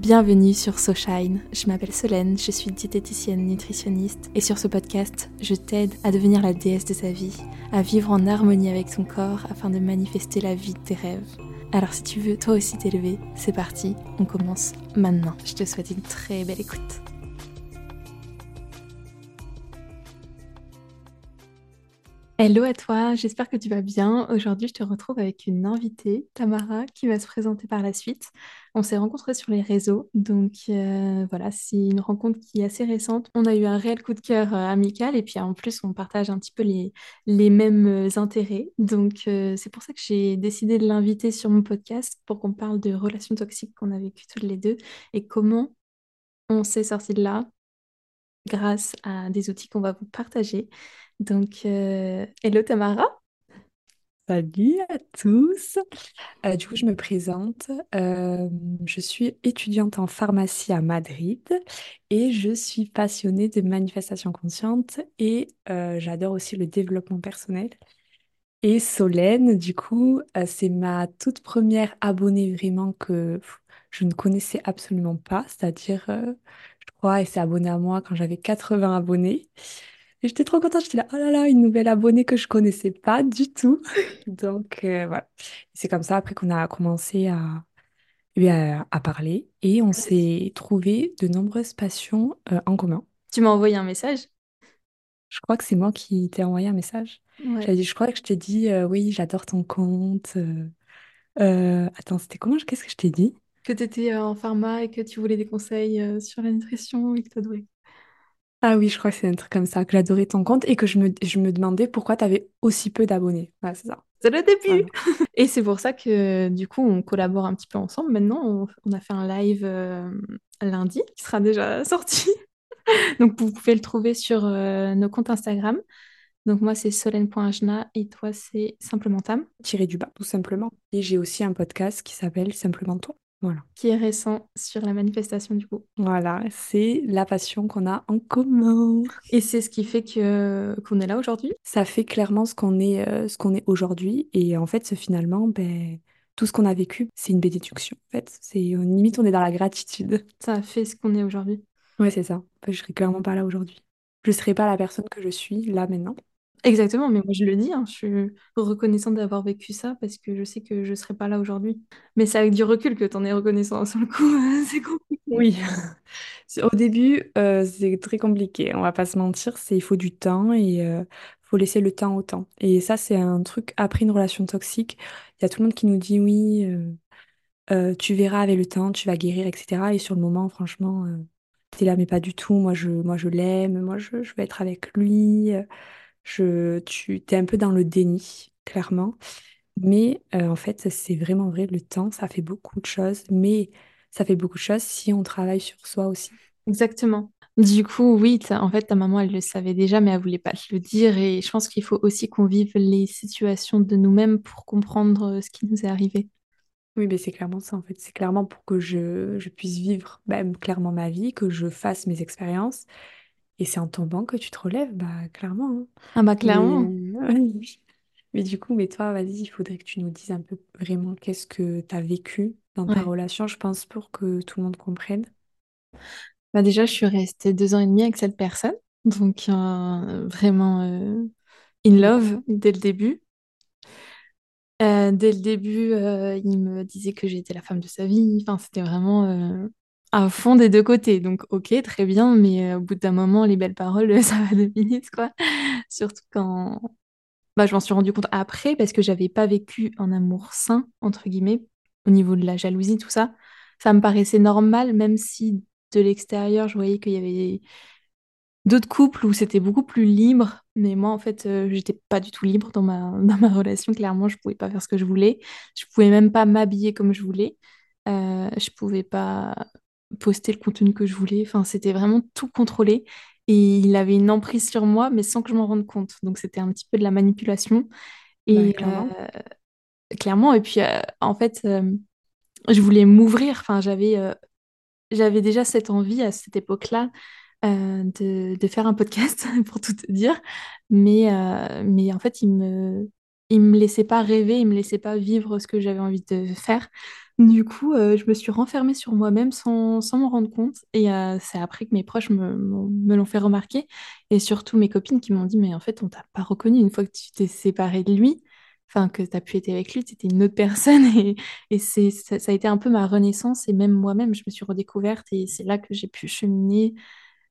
Bienvenue sur SoShine. Je m'appelle Solène, je suis diététicienne nutritionniste et sur ce podcast, je t'aide à devenir la déesse de sa vie, à vivre en harmonie avec ton corps afin de manifester la vie de tes rêves. Alors si tu veux toi aussi t'élever, c'est parti, on commence maintenant. Je te souhaite une très belle écoute. Hello à toi, j'espère que tu vas bien. Aujourd'hui, je te retrouve avec une invitée, Tamara, qui va se présenter par la suite. On s'est rencontrés sur les réseaux, donc euh, voilà, c'est une rencontre qui est assez récente. On a eu un réel coup de cœur euh, amical et puis en plus, on partage un petit peu les, les mêmes euh, intérêts. Donc c'est pour ça que j'ai décidé de l'inviter sur mon podcast pour qu'on parle de relations toxiques qu'on a vécues toutes les deux et comment on s'est sorti de là grâce à des outils qu'on va vous partager. Donc, euh, hello Tamara. Salut à tous. Euh, du coup, je me présente. Euh, je suis étudiante en pharmacie à Madrid et je suis passionnée de manifestation consciente et j'adore aussi le développement personnel. Et Solène, du coup, c'est ma toute première abonnée vraiment que je ne connaissais absolument pas, c'est-à-dire, je crois, elle s'est abonnée à moi quand j'avais 80 abonnés. Et j'étais trop contente, j'étais là, oh là là, une nouvelle abonnée que je connaissais pas du tout. Donc euh, voilà. C'est comme ça après qu'on a commencé à, eh à, à parler et on s'est trouvé de nombreuses passions euh, en commun. Tu m'as envoyé un message? Je crois que c'est moi qui t'ai envoyé un message. Ouais. dit, je crois que je t'ai dit, euh, oui, j'adore ton compte. attends, c'était comment? Qu'est-ce que je t'ai dit? Que tu étais en pharma et que tu voulais des conseils sur la nutrition et que tu adorais. Ah oui, je crois que c'est un truc comme ça, que j'adorais ton compte et que je me, je me demandais pourquoi tu avais aussi peu d'abonnés. Ouais, c'est ça. C'est le début. Et c'est pour ça que du coup, on collabore un petit peu ensemble. Maintenant, on, a fait un live euh, lundi qui sera déjà sorti. Donc, vous pouvez le trouver sur euh, nos comptes Instagram. Donc, moi, c'est solène.ajna et toi, c'est simplement Tam. Tiré du bas, tout simplement. Et j'ai aussi un podcast qui s'appelle Simplement Toi. Voilà. Qui est récent sur la manifestation du coup. Voilà, c'est la passion qu'on a en commun. Et c'est ce qui fait que qu'on est là aujourd'hui? Ça fait clairement ce qu'on est, euh, ce qu'on est aujourd'hui. Et en fait, finalement, ben, tout ce qu'on a vécu, c'est une bénédiction. En fait, c'est limite, on est dans la gratitude. Ça a fait ce qu'on est aujourd'hui. Ouais, c'est ça. Je serais clairement pas là aujourd'hui. Je serais pas la personne que je suis là maintenant. Exactement, mais moi je le dis, hein, je suis reconnaissante d'avoir vécu ça parce que je sais que je ne serais pas là aujourd'hui. Mais c'est avec du recul que tu en es reconnaissant sur le coup, c'est compliqué. Oui, au début, euh, c'est très compliqué, on va pas se mentir, c'est il faut du temps et euh, faut laisser le temps au temps. Et ça, c'est un truc après une relation toxique. Il y a tout le monde qui nous dit oui, euh, tu verras avec le temps, tu vas guérir, etc. Et sur le moment, franchement, t'es là, mais pas du tout. Moi, je, moi, je l'aime, moi, je, je veux être avec lui. Je, tu es un peu dans le déni, clairement. Mais euh, en fait, c'est vraiment vrai, le temps, ça fait beaucoup de choses, mais ça fait beaucoup de choses si on travaille sur soi aussi. Exactement. Du coup, oui, en fait, ta maman, elle le savait déjà, mais elle voulait pas te le dire. Et je pense qu'il faut aussi qu'on vive les situations de nous-mêmes pour comprendre euh, ce qui nous est arrivé. Oui, mais c'est clairement ça, en fait. C'est clairement pour que je, je puisse vivre même clairement ma vie, que je fasse mes expériences et c'est en tombant que tu te relèves, bah clairement. hein. Ah bah clairement. Mais, mais du coup, mais toi, vas-y, il faudrait que tu nous dises un peu vraiment qu'est-ce que tu as vécu dans ta Ouais. relation, je pense, pour que tout le monde comprenne. Bah déjà, je suis restée deux ans et demi avec cette personne. Donc, euh, vraiment euh, in love dès le début. Euh, dès le début, euh, il me disait que j'étais la femme de sa vie. Enfin, c'était vraiment euh, à fond des deux côtés. Donc, ok, très bien, mais euh, au bout d'un moment, les belles paroles, ça va deux minutes, quoi. Surtout quand bah, je m'en suis rendu compte après, parce que j'avais pas vécu un amour sain, entre guillemets, au niveau de la jalousie, tout ça. Ça me paraissait normal, même si de l'extérieur, je voyais qu'il y avait d'autres couples où c'était beaucoup plus libre, mais moi en fait euh, j'étais pas du tout libre dans ma, dans ma relation, clairement je pouvais pas faire ce que je voulais, je pouvais même pas m'habiller comme je voulais, euh, je pouvais pas poster le contenu que je voulais, enfin c'était vraiment tout contrôlé. Et il avait une emprise sur moi mais sans que je m'en rende compte, donc c'était un petit peu de la manipulation. Bah, et clairement. euh, clairement. Et puis euh, en fait euh, je voulais m'ouvrir, enfin j'avais j'avais déjà cette envie à cette époque-là de, de faire un podcast, pour tout te dire. Mais, mais en fait, il me, il me laissait pas rêver, il me laissait pas vivre ce que j'avais envie de faire. Du coup, euh, je me suis renfermée sur moi-même sans, sans m'en rendre compte. Et euh, c'est après que mes proches me, l'ont fait remarquer. Et surtout mes copines qui m'ont dit, mais en fait, on t'a pas reconnu une fois que tu t'es séparée de lui. Enfin, que tu as pu être avec lui, tu étais une autre personne. Et, et c'est, ça, ça a été un peu ma renaissance. Et même moi-même, je me suis redécouverte. Et c'est là que j'ai pu cheminer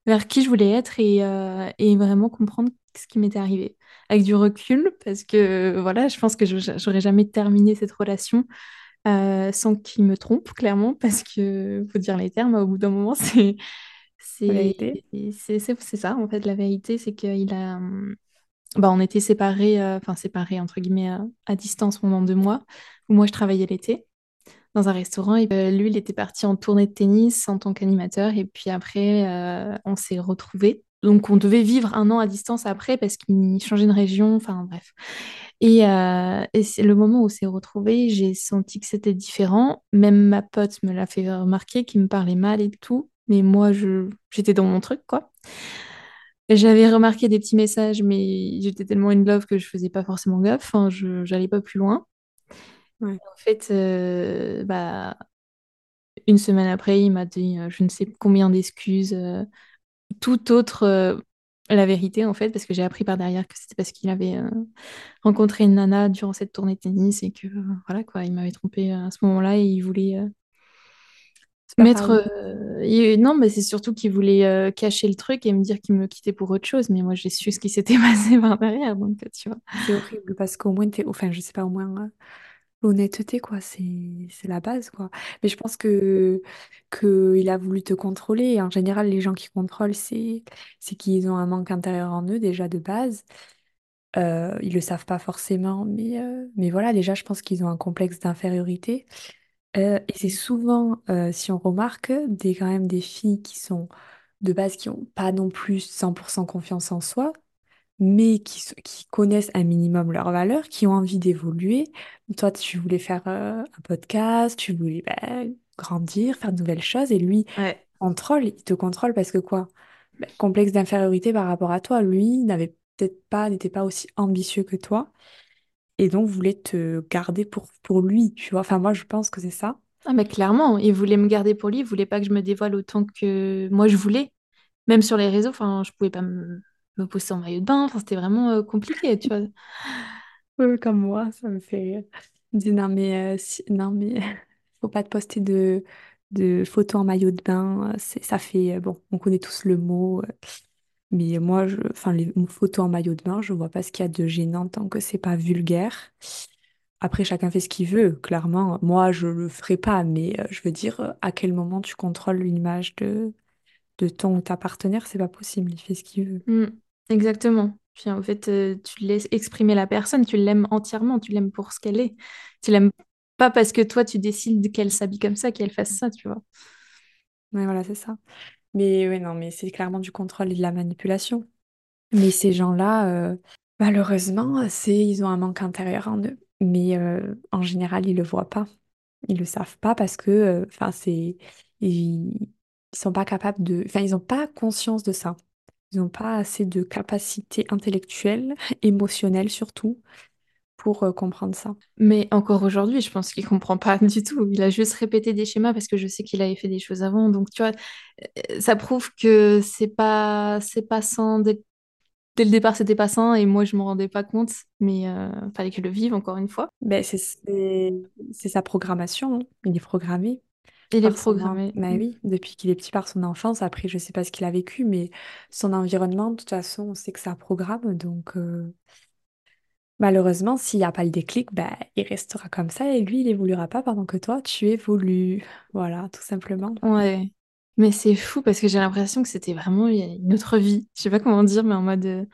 vers qui je voulais être et, euh, et vraiment comprendre ce qui m'était arrivé. Avec du recul, parce que voilà, je pense que je- j'aurais jamais terminé cette relation euh, sans qu'il me trompe, clairement, parce que faut dire les termes, au bout d'un moment, c'est c'est ça, en fait, la vérité, c'est qu'il a... Bah, on était séparés, euh, enfin séparés, entre guillemets, à, à distance pendant deux mois, où moi, je travaillais l'été dans un restaurant. Et euh, lui, il était parti en tournée de tennis en tant qu'animateur. Et puis après, euh, on s'est retrouvés. Donc, on devait vivre un an à distance après parce qu'il changeait de région. Enfin, bref. Et, euh, et c'est le moment où on s'est retrouvés, j'ai senti que c'était différent. Même ma pote me l'a fait remarquer, qu'il me parlait mal et tout. Mais moi, j'étais dans mon truc, quoi. J'avais remarqué des petits messages, mais j'étais tellement in love que je faisais pas forcément gaffe. Enfin, je, j'allais pas plus loin. Ouais. En fait, euh, bah, Une semaine après, il m'a dit euh, je ne sais combien d'excuses, euh, tout autre la vérité en fait, parce que j'ai appris par derrière que c'était parce qu'il avait rencontré une nana durant cette tournée de tennis et que voilà quoi, il m'avait trompé à ce moment-là et il voulait mettre. il- Non, mais c'est surtout qu'il voulait cacher le truc et me dire qu'il me quittait pour autre chose, mais moi j'ai su ce qui s'était passé par derrière, donc tu vois. C'est horrible parce qu'au moins, t'es... enfin, je sais pas, au moins, l'honnêteté, quoi, c'est c'est la base, quoi. Mais je pense que, que il a voulu te contrôler. En général, les gens qui contrôlent, c'est c'est qu'ils ont un manque intérieur en eux, déjà de base. Euh, ils le savent pas forcément, mais, euh, mais voilà, déjà, je pense qu'ils ont un complexe d'infériorité. Euh, et c'est souvent, euh, si on remarque, des, quand même des filles qui sont de base, qui n'ont pas non plus 100% confiance en soi, mais qui, qui connaissent un minimum leurs valeurs, qui ont envie d'évoluer. Toi, tu voulais faire euh, un podcast, tu voulais bah, grandir, faire de nouvelles choses, et lui Ouais. contrôle, il te contrôle parce que quoi? Bah, complexe d'infériorité par rapport à toi. Lui n'avait peut-être pas, n'était pas aussi ambitieux que toi, et donc voulait te garder pour, pour lui, tu vois? Enfin, moi, je pense que c'est ça. Ah, mais clairement, il voulait me garder pour lui, il voulait pas que je me dévoile autant que moi je voulais. Même sur les réseaux, enfin, je pouvais pas me, me poster en maillot de bain, enfin, c'était vraiment euh, compliqué, tu vois. Oui, comme moi, ça me fait rire. Me dit non mais, euh, si- non mais faut pas te poster de, de photos en maillot de bain. euh, C'est, ça fait, euh, bon, on connaît tous le mot. mais moi, je, enfin, les photos en maillot de bain, je vois pas ce qu'il y a de gênant tant que c'est pas vulgaire. Après, chacun fait ce qu'il veut, clairement. Moi, je le ferai pas, mais je veux dire, à quel moment tu contrôles l'image de, de ton ou ta partenaire, c'est pas possible, il fait ce qu'il veut. Mm, exactement. Puis en fait, euh, tu laisses exprimer la personne, tu l'aimes entièrement, tu l'aimes pour ce qu'elle est. Tu l'aimes pas parce que toi, tu décides qu'elle s'habille comme ça, qu'elle fasse ça, tu vois. Ouais, voilà, c'est ça. Mais ouais, non, mais c'est clairement du contrôle et de la manipulation. Mais ces gens-là, euh, malheureusement, c'est, ils ont un manque intérieur en eux. Mais euh, en général, ils le voient pas. Ils le savent pas parce que, enfin, c'est, ils sont pas capables de, enfin, ils ont pas conscience de ça. Ils n'ont pas assez de capacité intellectuelle, émotionnelle surtout, pour euh, comprendre ça. Mais encore aujourd'hui, je pense qu'il comprend pas du tout. Il a juste répété des schémas parce que je sais qu'il avait fait des choses avant. Donc, tu vois, euh, ça prouve que c'est pas, c'est pas sain dès, dès le départ, c'était pas sain et moi, je m'en rendais pas compte. Mais euh, fallait que je le vive encore une fois. Ben, c'est c'est c'est sa programmation. hein. Il est programmé. Il est par son... programmé. bah oui, depuis qu'il est petit par son enfance. Après, je sais pas ce qu'il a vécu, mais son environnement, de toute façon, on sait que ça programme. Donc, euh, malheureusement, s'il n'y a pas le déclic, bah, il restera comme ça et lui, il évoluera pas pendant que toi, tu évolues. Voilà, tout simplement. Ouais. Mais c'est fou parce que j'ai l'impression que c'était vraiment une autre vie. Je sais pas comment dire, mais en mode. euh,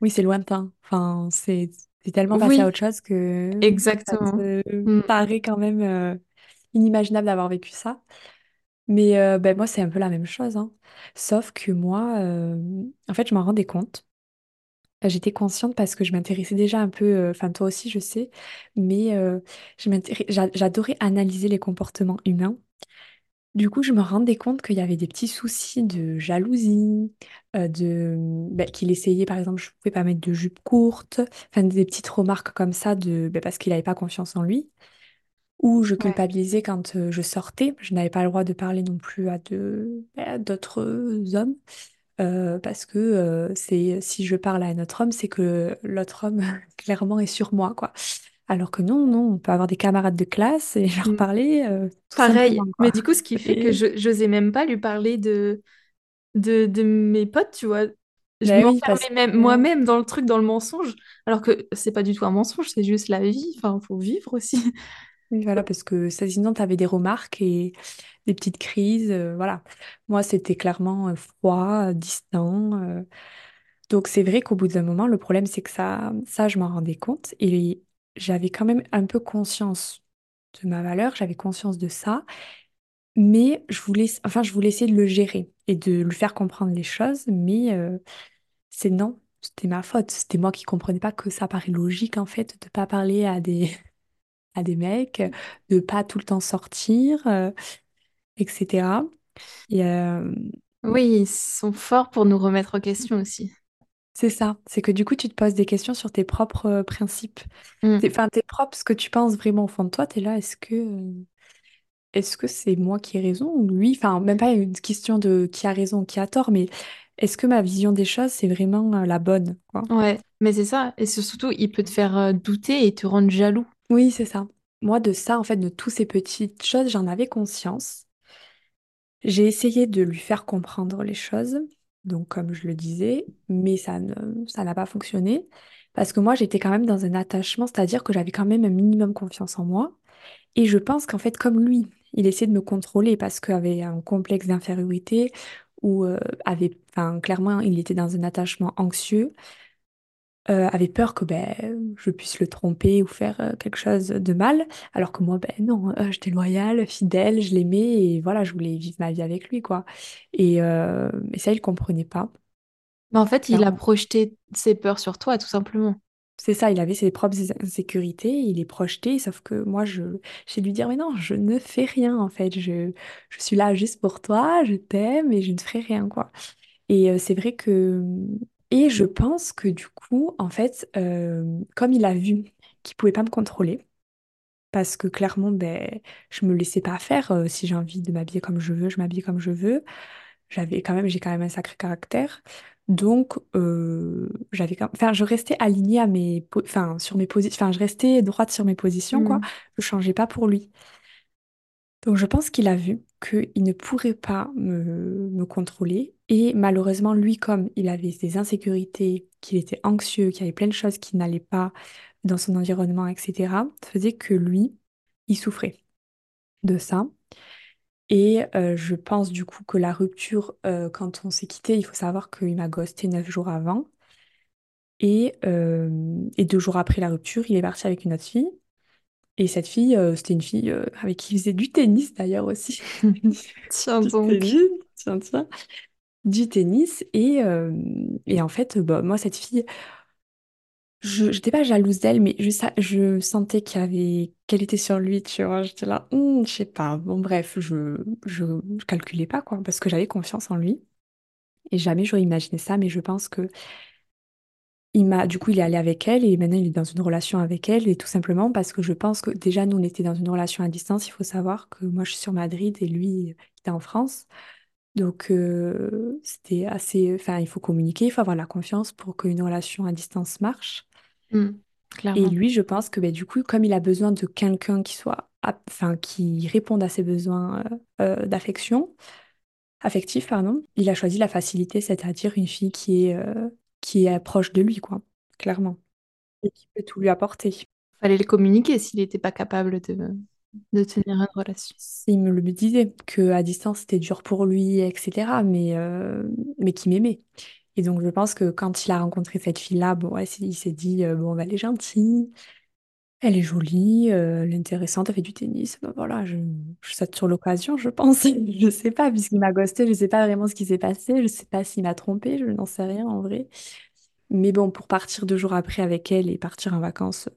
Oui, c'est lointain. Enfin, c'est tellement passé à autre chose que ça exactement. te Mm. paraît quand même euh, inimaginable d'avoir vécu ça. Mais euh, ben, moi, c'est un peu la même chose. hein. Sauf que moi, euh, en fait, je m'en rendais compte. J'étais consciente parce que je m'intéressais déjà un peu, euh, enfin toi aussi je sais, mais j'adorais analyser les comportements humains. Du coup, je me rendais compte qu'il y avait des petits soucis de jalousie, de bah, qu'il essayait, par exemple, je pouvais pas mettre de jupe courte, enfin des petites remarques comme ça de bah, parce qu'il n'avait pas confiance en lui. Ou je Ouais. culpabilisais quand euh, je sortais, je n'avais pas le droit de parler non plus à bah, à d'autres hommes, euh, parce que euh, c'est si je parle à un autre homme, c'est que l'autre homme clairement est sur moi, quoi. Alors que non, non, on peut avoir des camarades de classe et leur Mm. parler euh, tout Pareil. Mais du coup, ce qui fait que je j'osais même pas lui parler de, de, de mes potes, tu vois. Je oui, parce m'enfermais même moi-même dans le truc, dans le mensonge, alors que c'est pas du tout un mensonge, c'est juste la vie. Enfin, faut vivre aussi. Oui, voilà, parce que ça, sinon, tu avais des remarques et des petites crises, euh, voilà. Moi, c'était clairement euh, froid, distant. euh. Donc, c'est vrai qu'au bout d'un moment, le problème, c'est que ça, ça, je m'en rendais compte et j'avais quand même un peu conscience de ma valeur, j'avais conscience de ça, mais je voulais, enfin, je voulais essayer de le gérer et de lui faire comprendre les choses, mais euh, c'est non. C'était ma faute. C'était moi qui comprenais pas que ça paraît logique en fait de pas parler à des à des mecs, de pas tout le temps sortir, euh, etc. Et euh, Oui, ils sont forts pour nous remettre en question aussi. c'est ça, c'est que du coup, tu te poses des questions sur tes propres euh, principes. Mm. Tes- Enfin, tes propres, ce que tu penses vraiment au fond de toi, tu es là, est-ce que est-ce que c'est moi qui ai raison ou lui? Enfin, même pas une question de qui a raison ou qui a tort, mais est-ce que ma vision des choses, c'est vraiment la bonne, quoi? Ouais, mais c'est ça. Et surtout, il peut te faire douter et te rendre jaloux. Oui, c'est ça. Moi, de ça, en fait, de toutes ces petites choses, j'en avais conscience. J'ai essayé de lui faire comprendre les choses, donc comme je le disais, mais ça ne, ça n'a pas fonctionné parce que moi j'étais quand même dans un attachement, c'est-à-dire que j'avais quand même un minimum confiance en moi et je pense qu'en fait comme lui, il essayait de me contrôler parce qu'il avait un complexe d'infériorité ou euh, avait, enfin clairement il était dans un attachement anxieux euh, avait peur que ben, je puisse le tromper ou faire euh, quelque chose de mal, alors que moi, ben non, euh, j'étais loyale, fidèle, je l'aimais et voilà, je voulais vivre ma vie avec lui, quoi. Et, et ça, il comprenait pas, Mais en fait, il a projeté ses peurs sur toi, tout simplement. C'est ça, il avait ses propres insécurités, il les projetait, sauf que moi, je, j'ai lui dire, mais non, je ne fais rien, en fait, je, je suis là juste pour toi, je t'aime et je ne ferai rien, quoi. Et c'est vrai que... Et je pense que du coup, en fait, euh, comme il a vu qu'il pouvait pas me contrôler, parce que clairement, ben, je me laissais pas faire. euh, si j'ai envie de m'habiller comme je veux, je m'habille comme je veux. J'avais quand même, j'ai quand même un sacré caractère. Donc, euh, j'avais quand enfin, je restais alignée à mes, po- enfin, sur mes positions, enfin, je restais droite sur mes positions, quoi. Mm. Je changeais pas pour lui. Donc je pense qu'il a vu qu'il ne pourrait pas me, contrôler. Et malheureusement, lui, comme il avait des insécurités, qu'il était anxieux, qu'il y avait plein de choses qui n'allaient pas dans son environnement, etc., faisait que lui, il souffrait de ça. Et euh, je pense du coup que la rupture, euh, quand on s'est quitté, il faut savoir qu'il m'a ghosté neuf jours avant. Et, euh, et deux jours après la rupture, il est parti avec une autre fille. Et cette fille, euh, c'était une fille euh, avec qui il faisait du tennis d'ailleurs aussi. Tiens Du donc. tennis, tiens, tiens. Du tennis. Et, euh, et en fait, bah, moi, cette fille, je n'étais pas jalouse d'elle, mais je, je sentais qu'il y avait, qu'elle était sur lui, tu vois. J'étais là, Hum, je sais pas. Bon, bref, je, je, je calculais pas, quoi, parce que j'avais confiance en lui. Et jamais j'aurais imaginé ça, mais je pense que il m'a, du coup, il est allé avec elle et maintenant il est dans une relation avec elle, et tout simplement parce que je pense que déjà, nous, on était dans une relation à distance. Il faut savoir que moi, je suis sur Madrid et lui, il était en France. Donc, euh, c'était assez. Enfin, il faut communiquer, il faut avoir la confiance pour qu'une relation à distance marche. Mm. Et lui, je pense que ben, du coup, comme il a besoin de quelqu'un qui soit. Enfin, qui réponde à ses besoins euh, euh, d'affection, affectif, pardon, il a choisi la facilité, c'est-à-dire une fille qui est, euh, qui est proche de lui, quoi, clairement. Et qui peut tout lui apporter. Fallait le communiquer s'il n'était pas capable de, de tenir une relation. Il me le disait, que à distance, c'était dur pour lui, etc., mais, euh, mais qu'il m'aimait. Et donc, je pense que quand il a rencontré cette fille-là, bon, ouais, il s'est dit, euh, bon, bah, elle est gentille, elle est jolie, euh, elle est intéressante, elle fait du tennis. Voilà, je, je saute sur l'occasion, je pense. Je sais pas, puisqu'il m'a ghosté, je sais pas vraiment ce qui s'est passé, je sais pas s'il m'a trompé, je n'en sais rien en vrai. Mais bon, pour partir deux jours après avec elle et partir en vacances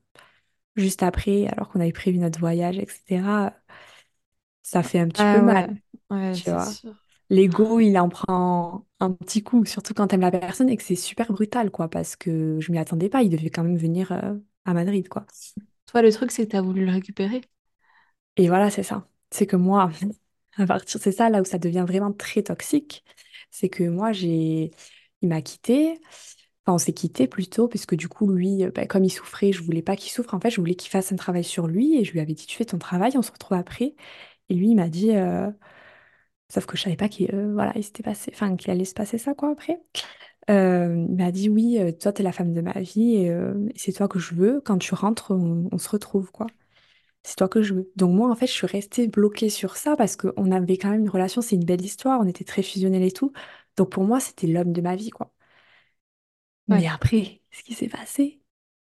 juste après, alors qu'on avait prévu notre voyage, etc., ça fait un petit peu Ah mal. ouais. Ouais, tu c'est vois. sûr. L'ego, il en prend un petit coup, surtout quand t'aimes la personne et que c'est super brutal, quoi, parce que je m'y attendais pas. Il devait quand même venir euh, à Madrid, quoi. Toi, le truc, c'est que tu as voulu le récupérer. Et voilà, c'est ça. C'est que moi, à partir, c'est ça là où ça devient vraiment très toxique. C'est que moi, j'ai, il m'a quitté. Enfin, on s'est quitté plutôt, puisque du coup, lui, euh, bah, comme il souffrait, je voulais pas qu'il souffre. En fait, je voulais qu'il fasse un travail sur lui et je lui avais dit, tu fais ton travail, on se retrouve après. Et lui, il m'a dit, euh, sauf que je savais pas qu'il euh, voilà, il s'était passé, enfin, qu'il allait se passer ça, quoi, après. Euh, il m'a dit, oui, euh, toi, t'es la femme de ma vie et, euh, et c'est toi que je veux. Quand tu rentres, on, on se retrouve, quoi. C'est toi que je veux. Donc moi, en fait, je suis restée bloquée sur ça parce qu'on avait quand même une relation, c'est une belle histoire, on était très fusionnels et tout. Donc pour moi, c'était l'homme de ma vie, quoi. Mais après, ce qui s'est passé,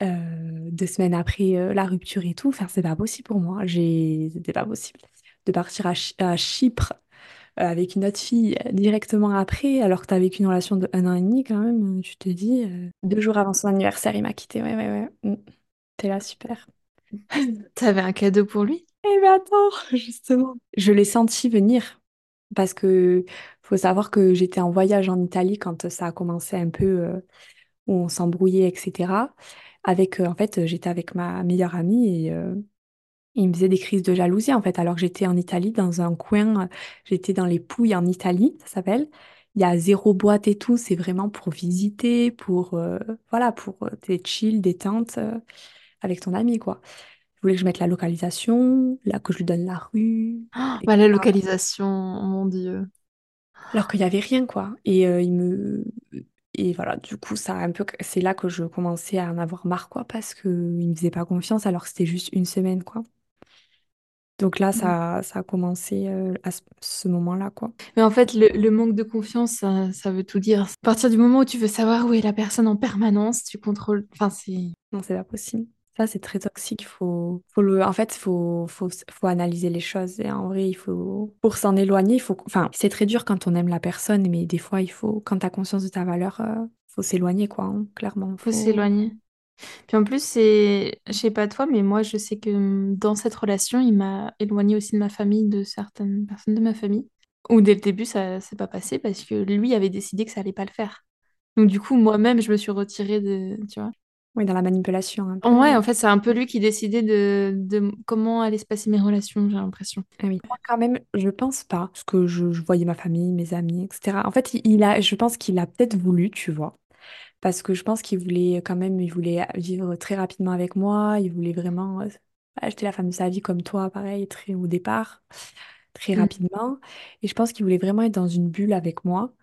euh, deux semaines après la rupture et tout, enfin, c'est pas possible pour moi. J'ai... C'était pas possible de partir à, Ch- à Chypre avec une autre fille euh, directement après, alors que t'as vécu une relation de un an et demi quand même, euh, tu te dis, euh, deux jours avant son anniversaire, il m'a quitté. Ouais, ouais, ouais. Mm. T'es là, super. T'avais un cadeau pour lui? Eh ben attends, justement. Je l'ai senti venir parce que faut savoir que j'étais en voyage en Italie quand ça a commencé un peu euh, où on s'embrouillait, etc. Avec, euh, en fait, j'étais avec ma meilleure amie et euh, il me faisait des crises de jalousie en fait alors que j'étais en Italie dans un coin, euh, j'étais dans les Pouilles en Italie, ça s'appelle. Il y a zéro boîte et tout, c'est vraiment pour visiter, pour euh, voilà, pour euh, des chill, détente euh, avec ton ami quoi. Je voulais que je mette la localisation, là que je lui donne la rue, Oh, bah, la localisation, mon Dieu. Alors qu'il n'y avait rien, quoi. Et euh, il me... Et voilà, du coup, ça un peu... c'est là que je commençais à en avoir marre, quoi, parce qu'il ne me faisait pas confiance alors que c'était juste une semaine, quoi. Donc là, ça, ça a commencé à ce, moment-là, quoi. Mais en fait, le, le manque de confiance, ça, ça veut tout dire. À partir du moment où tu veux savoir où est la personne en permanence, tu contrôles. Enfin, c'est. Non, c'est pas possible. Ça, c'est très toxique. Faut, faut le... En fait, faut, faut, faut analyser les choses. Et en vrai, il faut... Pour s'en éloigner, il faut... Enfin, c'est très dur quand on aime la personne, mais des fois, il faut... Quand tu as conscience de ta valeur, euh, faut s'éloigner, quoi. hein. Clairement, Faut faut... s'éloigner. Puis en plus, c'est. Je sais pas toi, mais moi, je sais que hum, dans cette relation, il m'a éloignée aussi de ma famille, de certaines personnes de ma famille. Où dès le début, ça s'est pas passé parce que lui avait décidé que ça allait pas le faire. Donc, du coup, moi-même, je me suis retirée de. Tu vois? Oui, dans la manipulation, un peu. Ouais, en fait, c'est un peu lui qui décidait de, de comment allaient se passer mes relations, j'ai l'impression. Ah oui. Moi, quand même, je pense pas, parce que je, je voyais ma famille, mes amis, etc. En fait, il, il a, je pense qu'il a peut-être voulu, tu vois, parce que je pense qu'il voulait quand même, il voulait vivre très rapidement avec moi, il voulait vraiment euh, acheter la femme de sa vie comme toi, pareil, très au départ, très Mm. rapidement. Et je pense qu'il voulait vraiment être dans une bulle avec moi.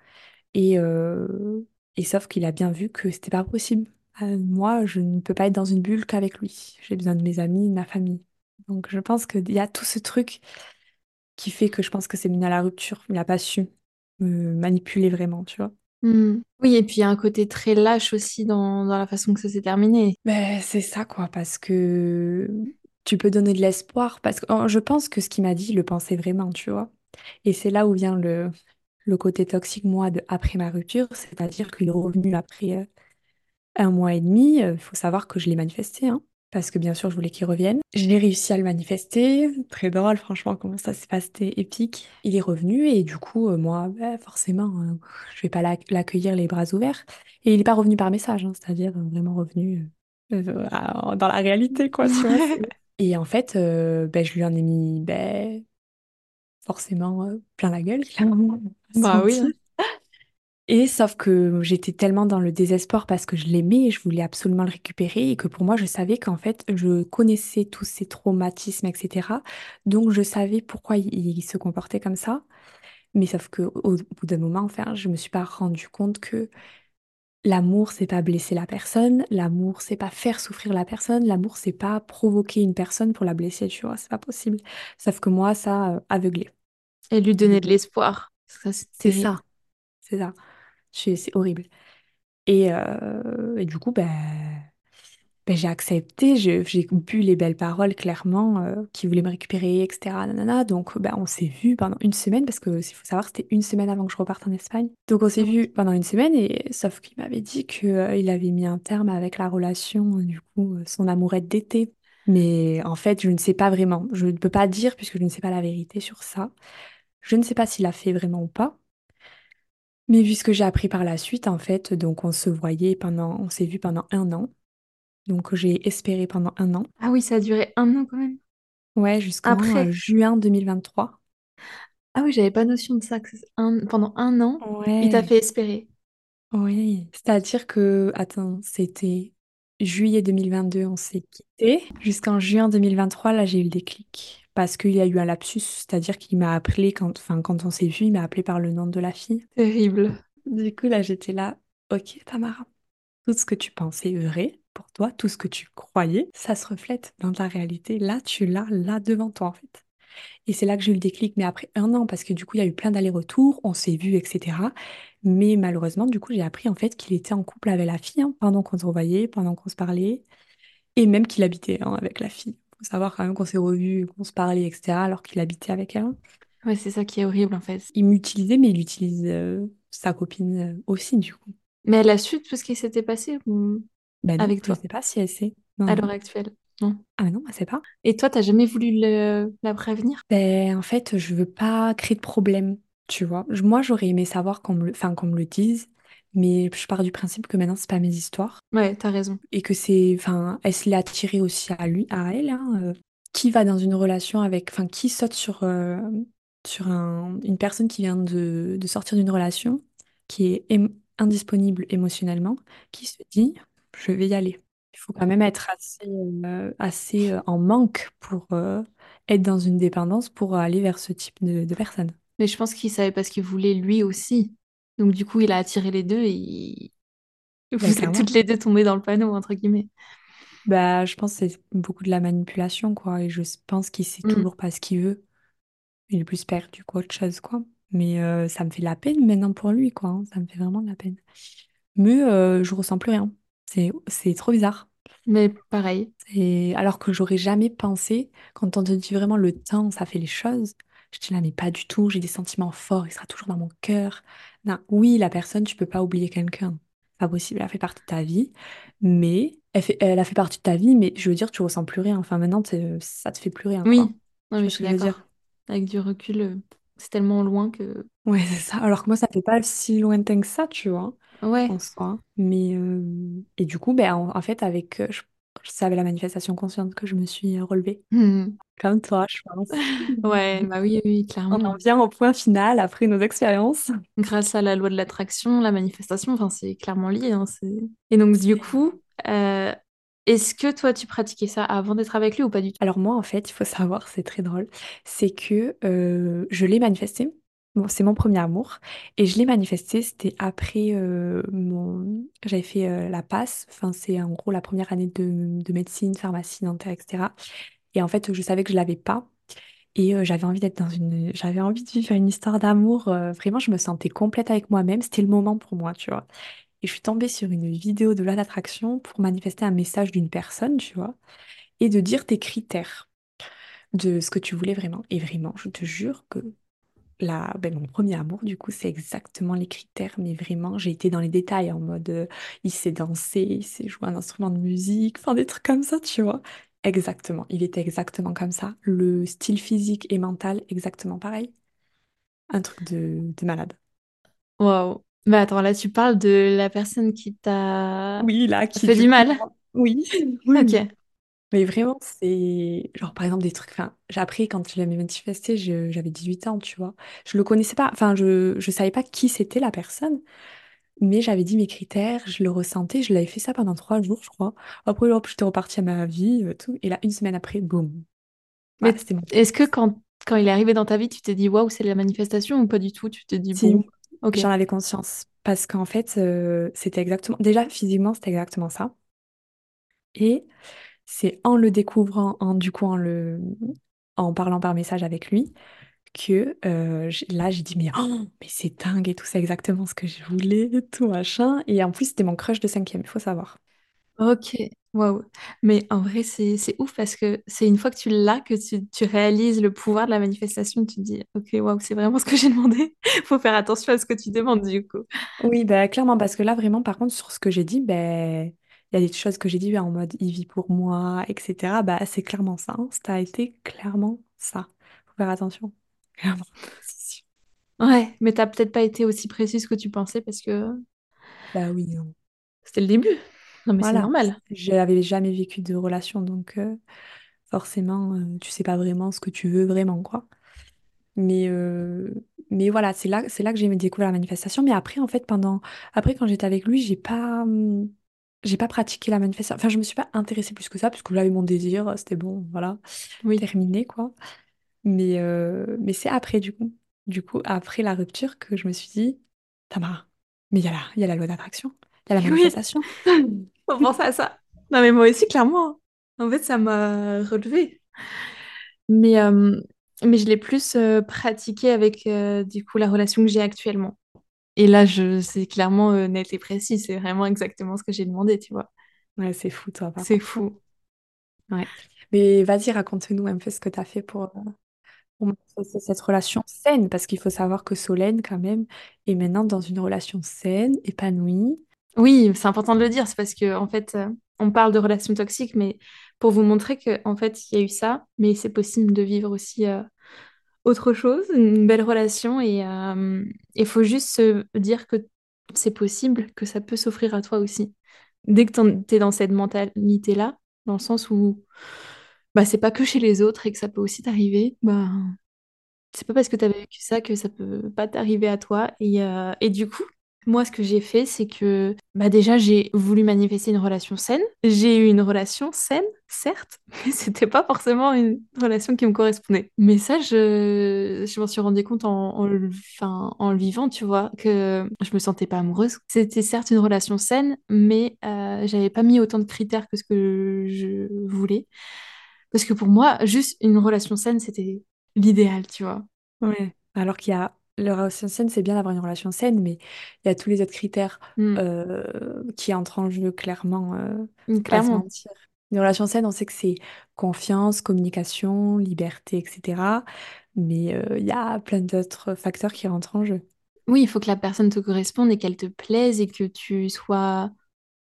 Et, euh, et sauf qu'il a bien vu que c'était pas possible. Euh, moi, je ne peux pas être dans une bulle qu'avec lui. J'ai besoin de mes amis, de ma famille. Donc je pense qu'il y a tout ce truc qui fait que je pense que c'est mené à la rupture. Il n'a pas su me manipuler vraiment, tu vois. Mm. Oui, et puis il y a un côté très lâche aussi dans, dans la façon que ça s'est terminé. Ben, c'est ça, quoi, parce que tu peux donner de l'espoir, parce que oh, je pense que ce qu'il m'a dit, il le pensait vraiment, tu vois. Et c'est là où vient le, le côté toxique, moi, après ma rupture, c'est-à-dire qu'il est revenu après euh, un mois et demi. Il faut savoir que je l'ai manifesté, hein, parce que bien sûr, je voulais qu'il revienne. J'ai réussi à le manifester. Très drôle, franchement, comment ça s'est passé, c'était épique. Il est revenu et du coup, euh, moi, ben, forcément, euh, je vais pas l'ac- l'accueillir les bras ouverts. Et il n'est pas revenu par message, hein, c'est-à-dire euh, vraiment revenu euh, à- dans la réalité, quoi, tu vois. Et en fait, ben, je lui en ai mis ben, forcément plein la gueule, clairement, Bah oui. hein. Et sauf que j'étais tellement dans le désespoir parce que je l'aimais et je voulais absolument le récupérer et que pour moi, je savais qu'en fait, je connaissais tous ces traumatismes, etc. Donc, je savais pourquoi il, se comportait comme ça. Mais sauf que au bout d'un moment, enfin, je me suis pas rendu compte que l'amour, c'est pas blesser la personne, l'amour, c'est pas faire souffrir la personne, l'amour, c'est pas provoquer une personne pour la blesser, tu vois, c'est pas possible. Sauf que moi, ça, euh, aveuglé. Et lui donner de l'espoir. C'est ça, c'est ça. C'est horrible. Et, euh, du coup, ben, ben, j'ai accepté, j'ai bu les belles paroles clairement, euh, qu'il voulait me récupérer, etc. nanana. Donc, ben, on s'est vu pendant une semaine, parce que s'il faut savoir, c'était une semaine avant que je reparte en Espagne. Donc, on s'est vu pendant une semaine, et sauf qu'il m'avait dit qu'il avait mis un terme avec la relation, euh, du coup, euh, son amourette d'été. Mais en fait, je ne sais pas vraiment. Je ne peux pas dire puisque je ne sais pas la vérité sur ça. Je ne sais pas s'il a fait vraiment ou pas. Mais vu ce que j'ai appris par la suite, en fait, donc on se voyait pendant, on s'est vu pendant un an. Donc j'ai espéré pendant un an. Ah oui, ça a duré un an quand même. Ouais, jusqu'en euh, Après. juin 2023. Ah oui, j'avais pas notion de ça, que c'est un- pendant un an, il t'a fait espérer. oui. C'est-à-dire que, attends, c'était juillet 2022, on s'est quitté. Jusqu'en juin 2023, là, j'ai eu le déclic. Parce qu'il y a eu un lapsus, c'est-à-dire qu'il m'a appelé quand, enfin, quand on s'est vu, il m'a appelé par le nom de la fille. Terrible. Du coup, là, j'étais là, ok, Tamara, tout ce que tu pensais vrai pour toi, tout ce que tu croyais, ça se reflète dans ta réalité. Là, tu l'as là devant toi, en fait. Et c'est là que j'ai eu le déclic, mais après un an, parce que du coup, il y a eu plein d'allers-retours, on s'est vus, etc. Mais malheureusement, du coup, j'ai appris en fait qu'il était en couple avec la fille, hein, pendant qu'on se revoyait, pendant qu'on se parlait, et même qu'il habitait hein, avec la fille. Faut savoir quand même qu'on s'est revus, qu'on se parlait, etc., alors qu'il habitait avec elle. Ouais, c'est ça qui est horrible en fait. Il m'utilisait, mais il utilise euh, sa copine euh, aussi, du coup. Mais elle a su tout ce qui s'était passé ou- Ben non, avec je toi? sais pas si elle sait. Non, à l'heure actuelle. Non. Ah non, elle sait pas. Et toi, t'as jamais voulu le- la prévenir? Ben, en fait, je veux pas créer de problème, tu vois. Moi, j'aurais aimé savoir qu'on me le, enfin, qu'on me le dise, mais je pars du principe que maintenant, c'est pas mes histoires. Ouais, t'as raison. Et que c'est, enfin, elle se l'est attirée aussi à lui, à elle. hein, euh. Qui va dans une relation avec, enfin, qui saute sur, euh, sur un- une personne qui vient de, de sortir d'une relation, qui est indisponible émotionnellement, qui se dit, je vais y aller. Il faut quand même être assez, euh, assez en manque pour être dans une dépendance pour aller vers ce type de, de personne. Mais je pense qu'il savait pas ce qu'il voulait lui aussi. Donc du coup, il a attiré les deux et il- Ben, vous êtes toutes les deux tombées dans le panneau, entre guillemets. Bah, je pense que c'est beaucoup de la manipulation, quoi. Et je pense qu'il sait Mm. toujours pas ce qu'il veut. Il est plus perdu qu'autre chose, quoi. Mais euh, ça me fait de la peine maintenant pour lui, quoi. hein. Ça me fait vraiment de la peine. Mais euh, je ressens plus rien. C'est, c'est trop bizarre. Mais pareil. Et alors que j'aurais jamais pensé, quand on te dit vraiment le temps, ça fait les choses, je dis là, mais pas du tout, j'ai des sentiments forts, il sera toujours dans mon cœur. Non, oui, la personne, tu peux pas oublier quelqu'un. Pas possible, elle fait partie de ta vie, mais elle fait, elle a fait partie de ta vie, mais je veux dire, tu ressens plus rien. Enfin, maintenant, ça te fait plus rien, quoi. Oui. Non, Tu mais je suis je d'accord. Avec du recul, euh, c'est tellement loin que... Ouais, c'est ça. Alors que moi, ça fait pas si lointain que ça, tu vois, Ouais. en soi. Mais, euh, et du coup, ben, en, en fait, avec, euh, je, c'est avec la manifestation consciente que je me suis euh, relevée. Hmm. Comme toi, je pense. Ouais, bah oui, oui, On en clairement. vient au point final après nos expériences. Grâce à la loi de l'attraction, la manifestation, enfin, c'est clairement lié. hein. Et donc, du coup, euh, est-ce que toi, tu pratiquais ça avant d'être avec lui ou pas du tout? Alors moi, en fait, il faut savoir, c'est très drôle, c'est que euh, je l'ai manifesté. C'est mon premier amour. Et je l'ai manifesté, c'était après euh, mon... J'avais fait euh, la passe. Enfin, c'est en gros la première année de, de médecine, pharmacie, dentaire, etc. Et en fait, je savais que je l'avais pas. Et euh, j'avais envie d'être dans une... J'avais envie de vivre une histoire d'amour. vraiment, je me sentais complète avec moi-même. C'était le moment pour moi, tu vois. Et je suis tombée sur une vidéo de loi d'attraction pour manifester un message d'une personne, tu vois, et de dire tes critères de ce que tu voulais vraiment. Et vraiment, je te jure que la, ben, mon premier amour, du coup, c'est exactement les critères, mais vraiment, j'ai été dans les détails en mode, euh, il sait danser, il sait jouer un instrument de musique, enfin des trucs comme ça, tu vois. Exactement, il était exactement comme ça. Le style physique et mental, exactement pareil. Un truc de, de malade. Waouh. Mais attends, là, tu parles de la personne qui t'a Oui, là, qui fait du coup, mal? oui, oui. Ok. Mais vraiment, c'est genre par exemple des trucs. Enfin, j'ai appris quand je l'ai manifesté, je- j'avais 18 ans, tu vois. Je le connaissais pas, enfin, je, je savais pas qui c'était la personne, mais j'avais dit mes critères, je le ressentais, je l'avais fait ça pendant trois jours, je crois. Après, hop, j'étais repartie à ma vie, euh, tout. Et là, une semaine après, boum. Voilà, Mais c'était mon est-ce que quand, quand il est arrivé dans ta vie, tu t'es dit waouh, c'est la manifestation ou pas du tout? Tu t'es dit bon, ok. j'en avais conscience. Parce qu'en fait, euh, c'était exactement. Déjà, physiquement, c'était exactement ça. Et c'est en le découvrant, en, du coup, en le, en parlant par message avec lui, que euh, là j'ai dit mais, oh, mais c'est dingue et tout, c'est exactement ce que je voulais, tout machin. Et en plus c'était mon crush de cinquième, il faut savoir. Ok, waouh. Mais en vrai, c'est c'est ouf parce que c'est une fois que tu l'as que tu, tu réalises le pouvoir de la manifestation, tu te dis ok, waouh, c'est vraiment ce que j'ai demandé. Faut faire attention à ce que tu demandes du coup. Oui, bah clairement, parce que là vraiment par contre sur ce que j'ai dit, ben il y a des choses que j'ai dit en mode il vit pour moi, etc. Bah c'est clairement ça, hein. Ça a été clairement ça. Faut faire attention. clairement. Ouais, mais t'as peut-être pas été aussi précise que tu pensais parce que Bah oui, non. c'était le début. Non, mais c'est normal. je n'avais jamais vécu de relation, donc euh, forcément, euh, tu sais pas vraiment ce que tu veux vraiment, quoi. Mais, euh, mais voilà, c'est là, c'est là que j'ai découvert la manifestation. Mais après, en fait, pendant, après, quand j'étais avec lui, j'ai pas, hum, j'ai pas pratiqué la manifestation. Enfin, je me suis pas intéressée plus que ça, puisque j'avais mon désir, c'était bon, voilà, Oui. terminé, quoi. Mais, euh, mais c'est après, du coup. Du coup, après la rupture, que je me suis dit, Tamara, mais il y a la, il y a la loi d'attraction, il y a la Oui, manifestation. faut penser à ça. Non, mais moi aussi, clairement. En fait, ça m'a relevé. Mais, euh, mais je l'ai plus euh, pratiqué avec euh, du coup la relation que j'ai actuellement. Et là, je, c'est clairement euh, net et précis. C'est vraiment exactement ce que j'ai demandé, tu vois. Ouais, c'est fou, toi, C'est fou. Ouais. Mais vas-y, raconte-nous un peu ce que tu as fait pour, euh, pour cette relation saine, parce qu'il faut savoir que Solène, quand même, est maintenant dans une relation saine, épanouie. Oui, c'est important de le dire. C'est parce que en fait, euh, on parle de relations toxiques, mais pour vous montrer que en fait, il y a eu ça, mais c'est possible de vivre aussi euh, autre chose, une belle relation. Et il faut juste se dire que c'est possible, que ça peut s'offrir à toi aussi. Dès que tu es dans cette mentalité-là, dans le sens où bah, c'est pas que chez les autres et que ça peut aussi t'arriver, bah, c'est pas parce que tu as vécu ça que ça peut pas t'arriver à toi. Et, euh, et du coup, moi, ce que j'ai fait, c'est que bah déjà, j'ai voulu manifester une relation saine. J'ai eu une relation saine, certes, mais c'était pas forcément une relation qui me correspondait. Mais ça, je, je m'en suis rendu compte en, en, en le vivant, tu vois, que je me sentais pas amoureuse. C'était certes une relation saine, mais euh, j'avais pas mis autant de critères que ce que je voulais. Parce que pour moi, juste une relation saine, c'était l'idéal, tu vois. Ouais. Alors qu'il y a, la relation saine, c'est bien d'avoir une relation saine, mais il y a tous les autres critères Mm. euh, qui entrent en jeu, clairement, euh, Mm, se Clairement. Une relation saine, on sait que c'est confiance, communication, liberté, etc. Mais euh, il y a plein d'autres facteurs qui rentrent en jeu. Oui, il faut que la personne te corresponde et qu'elle te plaise et que tu sois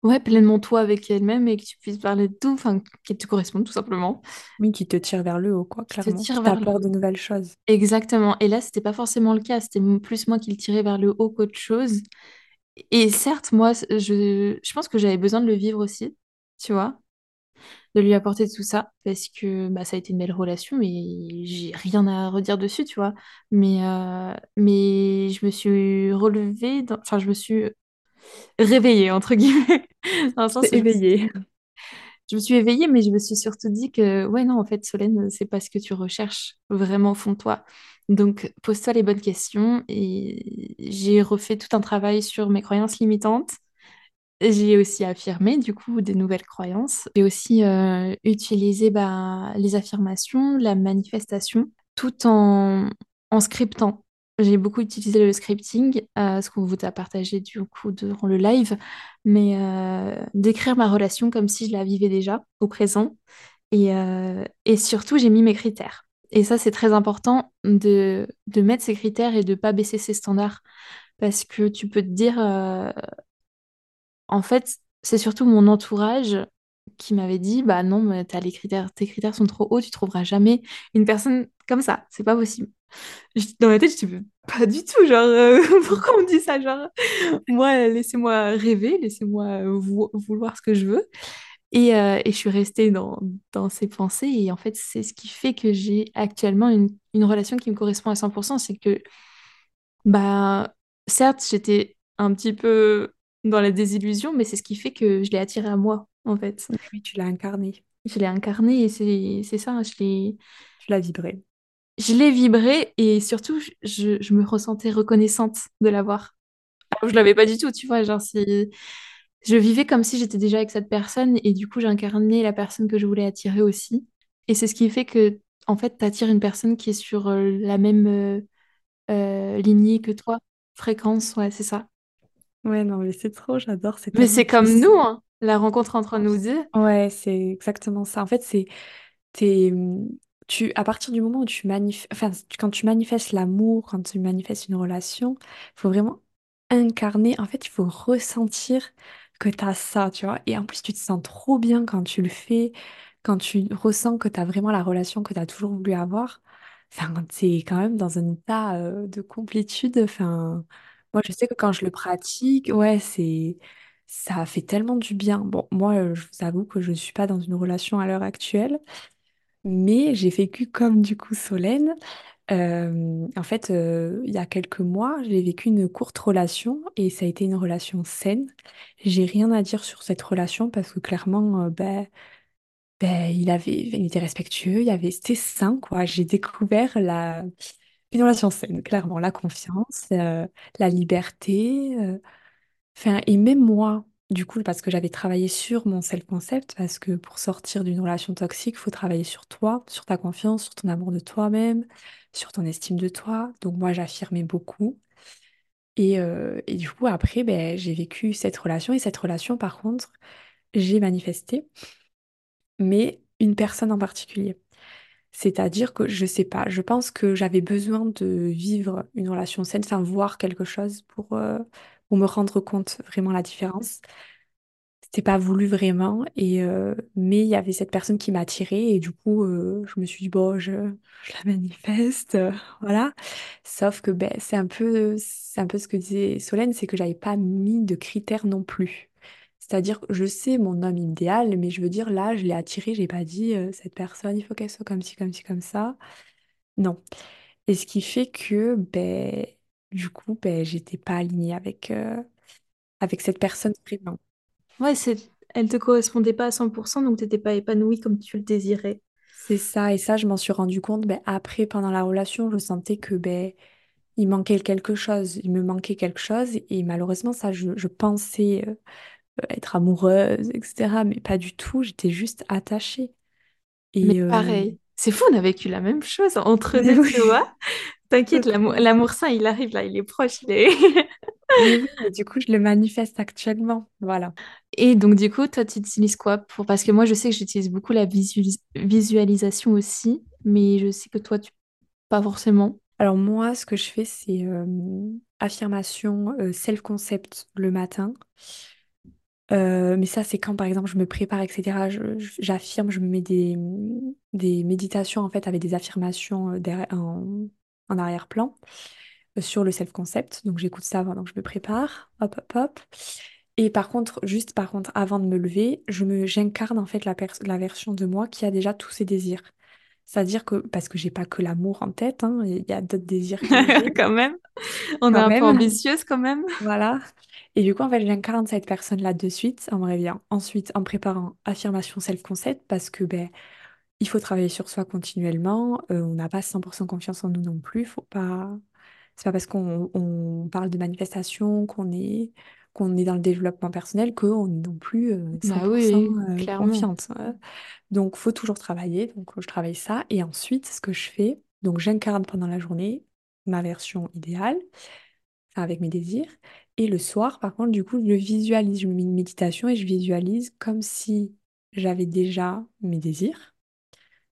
ouais, pleinement toi avec elle-même et que tu puisses parler de tout, enfin, qu'elle te corresponde tout simplement, Oui, qui te tire vers le haut, quoi, qui te clairement. tire Qui vers le de nouvelles choses. Exactement. Et là, c'était pas forcément le cas, c'était plus moi qui le tirais vers le haut qu'autre chose. Et certes, moi, je, je pense que j'avais besoin de le vivre aussi, tu vois, de lui apporter tout ça, parce que bah, ça a été une belle relation et j'ai rien à redire dessus, tu vois. Mais, euh, mais je me suis relevée, dans- enfin, je me suis réveillée, entre guillemets, dans le sens C'est où je me suis, éveillé. je me suis éveillée, mais je me suis surtout dit que, ouais, non, en fait, Solène, c'est pas ce que tu recherches vraiment au fond de toi. Donc, pose-toi les bonnes questions et j'ai refait tout un travail sur mes croyances limitantes. J'ai aussi affirmé, du coup, des nouvelles croyances. J'ai aussi euh, utilisé bah, les affirmations, la manifestation, tout en, en scriptant. J'ai beaucoup utilisé le scripting, euh, ce qu'on vous a partagé du coup durant le live, mais euh, d'écrire ma relation comme si je la vivais déjà au présent. Et, euh, surtout, j'ai mis mes critères. Et ça, c'est très important de, mettre ces critères et de ne pas baisser ses standards. Parce que tu peux te dire, en fait, c'est surtout mon entourage qui m'avait dit, bah non, mais les critères, tes critères sont trop hauts, tu trouveras jamais une personne comme ça, c'est pas possible. Dans ma tête, je dis, pas du tout, genre, euh, pourquoi on me dit ça, genre, moi, laissez-moi rêver, laissez-moi vou- vouloir ce que je veux. Et, euh, et je suis restée dans, dans ces pensées, et en fait, c'est ce qui fait que j'ai actuellement une, une relation qui me correspond à 100%, c'est que bah, certes, j'étais un petit peu dans la désillusion, mais c'est ce qui fait que je l'ai attiré à moi, en fait. Oui, tu l'as incarné. Je l'ai incarné et c'est c'est ça, je l'ai Tu l'as vibré. Je l'ai vibré et surtout, je, je me ressentais reconnaissante de l'avoir. Que je l'avais pas du tout, tu vois, genre je vivais comme si j'étais déjà avec cette personne et du coup, j'incarnais la personne que je voulais attirer aussi. Et c'est ce qui fait que, en fait, tu attires une personne qui est sur euh, la même euh, euh, lignée que toi, fréquence, ouais, c'est ça. Ouais, non, mais c'est trop, j'adore, Mais c'est comme nous, hein, la rencontre entre nous deux. Ouais, c'est exactement ça. En fait, c'est t'es, tu, à partir du moment où tu manifestes, quand tu manifestes l'amour, quand tu manifestes une relation, il faut vraiment incarner. En fait, il faut ressentir que tu as ça, tu vois. Et en plus, tu te sens trop bien quand tu le fais, quand tu ressens que tu as vraiment la relation que tu as toujours voulu avoir. enfin, t'es quand même dans un état euh, de complétude. Enfin, moi, je sais que quand je le pratique, ouais, c'est, ça fait tellement du bien. Bon, moi, je vous avoue que je ne suis pas dans une relation à l'heure actuelle, mais j'ai vécu comme du coup Solène. Euh, en fait, euh, il y a quelques mois, j'ai vécu une courte relation et ça a été une relation saine. J'ai rien à dire sur cette relation parce que clairement, ben, il avait, il était respectueux, il avait, c'était sain, quoi. J'ai découvert la, une relation saine, clairement, la confiance, la liberté. Enfin, et même moi, du coup, parce que j'avais travaillé sur mon self-concept, parce que pour sortir d'une relation toxique, il faut travailler sur toi, sur ta confiance, sur ton amour de toi-même, sur ton estime de toi. Donc moi, j'affirmais beaucoup. Et, euh, et du coup, après, ben, j'ai vécu cette relation. Et cette relation, par contre, j'ai manifesté, mais une personne en particulier. C'est-à-dire que je sais pas, je pense que j'avais besoin de vivre une relation saine, enfin voir quelque chose pour, euh, me rendre compte vraiment la différence. C'était pas voulu vraiment, et, euh, mais il y avait cette personne qui m'a attirée, et du coup, euh, je me suis dit, bon, je, la manifeste, euh, voilà. Sauf que ben, c'est un peu, un peu ce que disait Solène, c'est que j'avais pas mis de critères non plus. C'est-à-dire je sais mon homme idéal, mais je veux dire, là, je l'ai attiré, j'ai pas dit, cette personne, il faut qu'elle soit comme ci, comme ci, comme ça. Non. Et ce qui fait que, ben, du coup, ben, j'étais pas alignée avec, euh, avec cette personne vraiment. Ouais, c'est... elle te correspondait pas à 100%, donc t'étais pas épanouie comme tu le désirais. C'est ça, et ça, je m'en suis rendu compte ben, après, pendant la relation, je sentais que ben, il manquait quelque chose, il me manquait quelque chose, et malheureusement, ça, je, je pensais euh, être amoureuse, etc., mais pas du tout, j'étais juste attachée. Mais Et euh, pareil. C'est fou, on a vécu la même chose entre mais oui, tu vois. T'inquiète, l'amour, sain, il arrive là, il est proche. il est- Mais oui, et du coup, je le manifeste actuellement, voilà. Et donc, du coup, toi, tu utilises quoi pour... Parce que moi, je sais que j'utilise beaucoup la visualis- visualisation aussi, mais je sais que toi, tu... pas forcément. Alors moi, ce que je fais, c'est euh, affirmation, euh, self-concept le matin. Euh, mais ça, c'est quand, par exemple, je me prépare, etc. je- je- j'affirme, je me mets des, des méditations, en fait, avec des affirmations derrière- en, en arrière-plan euh, sur le self-concept. Donc, j'écoute ça pendant que je me prépare. Hop, hop, hop. Et par contre, juste par contre, avant de me lever, je me, j'incarne, en fait, la, la version de moi qui a déjà tous ses désirs. C'est-à-dire que, parce que j'ai pas que l'amour en tête, hein, il y a d'autres désirs Quand même. On est un peu même. ambitieuse quand même. Voilà. Et du coup, en fait, j'incarne cette personne-là de suite en me réveillant. Ensuite, en préparant affirmation self-concept, parce que ben, il faut travailler sur soi continuellement. Euh, on n'a pas 100% confiance en nous non plus. Faut pas... C'est pas parce qu'on on parle de manifestation, qu'on est, qu'on est dans le développement personnel, qu'on est non plus euh, Bah 100% oui, euh, confiante. euh. Donc, faut toujours travailler. Donc, je travaille ça. Et ensuite, ce que je fais, donc j'incarne pendant la journée ma version idéale avec mes désirs. Et le soir, par contre, du coup, je le visualise. Je me mets une méditation et je visualise comme si j'avais déjà mes désirs.